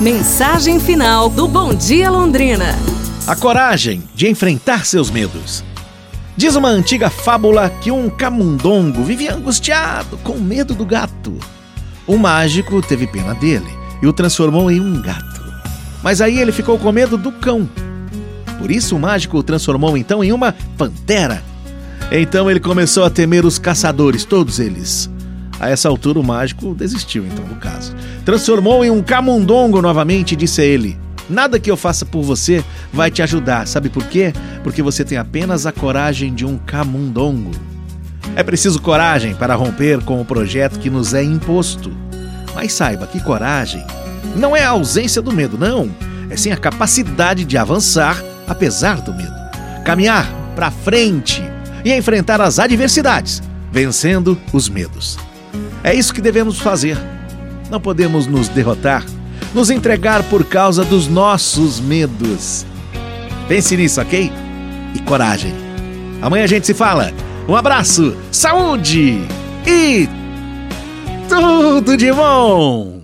Mensagem final do Bom Dia Londrina. A coragem de enfrentar seus medos. Diz uma antiga fábula que um camundongo vivia angustiado com medo do gato. O mágico teve pena dele e o transformou em um gato. Mas aí ele ficou com medo do cão. Por isso o mágico o transformou então em uma pantera. Então ele começou a temer os caçadores, todos eles. A essa altura o mágico desistiu então do caso. Transformou em um camundongo novamente e disse a ele: Nada que eu faça por você vai te ajudar. Sabe por quê? Porque você tem apenas a coragem de um camundongo. É preciso coragem para romper com o projeto que nos é imposto. Mas saiba que coragem não é a ausência do medo, não. É sim a capacidade de avançar apesar do medo. Caminhar para frente e enfrentar as adversidades, vencendo os medos. É isso que devemos fazer. Não podemos nos derrotar, nos entregar por causa dos nossos medos. Pense nisso, ok? E coragem. Amanhã a gente se fala. Um abraço, saúde e tudo de bom!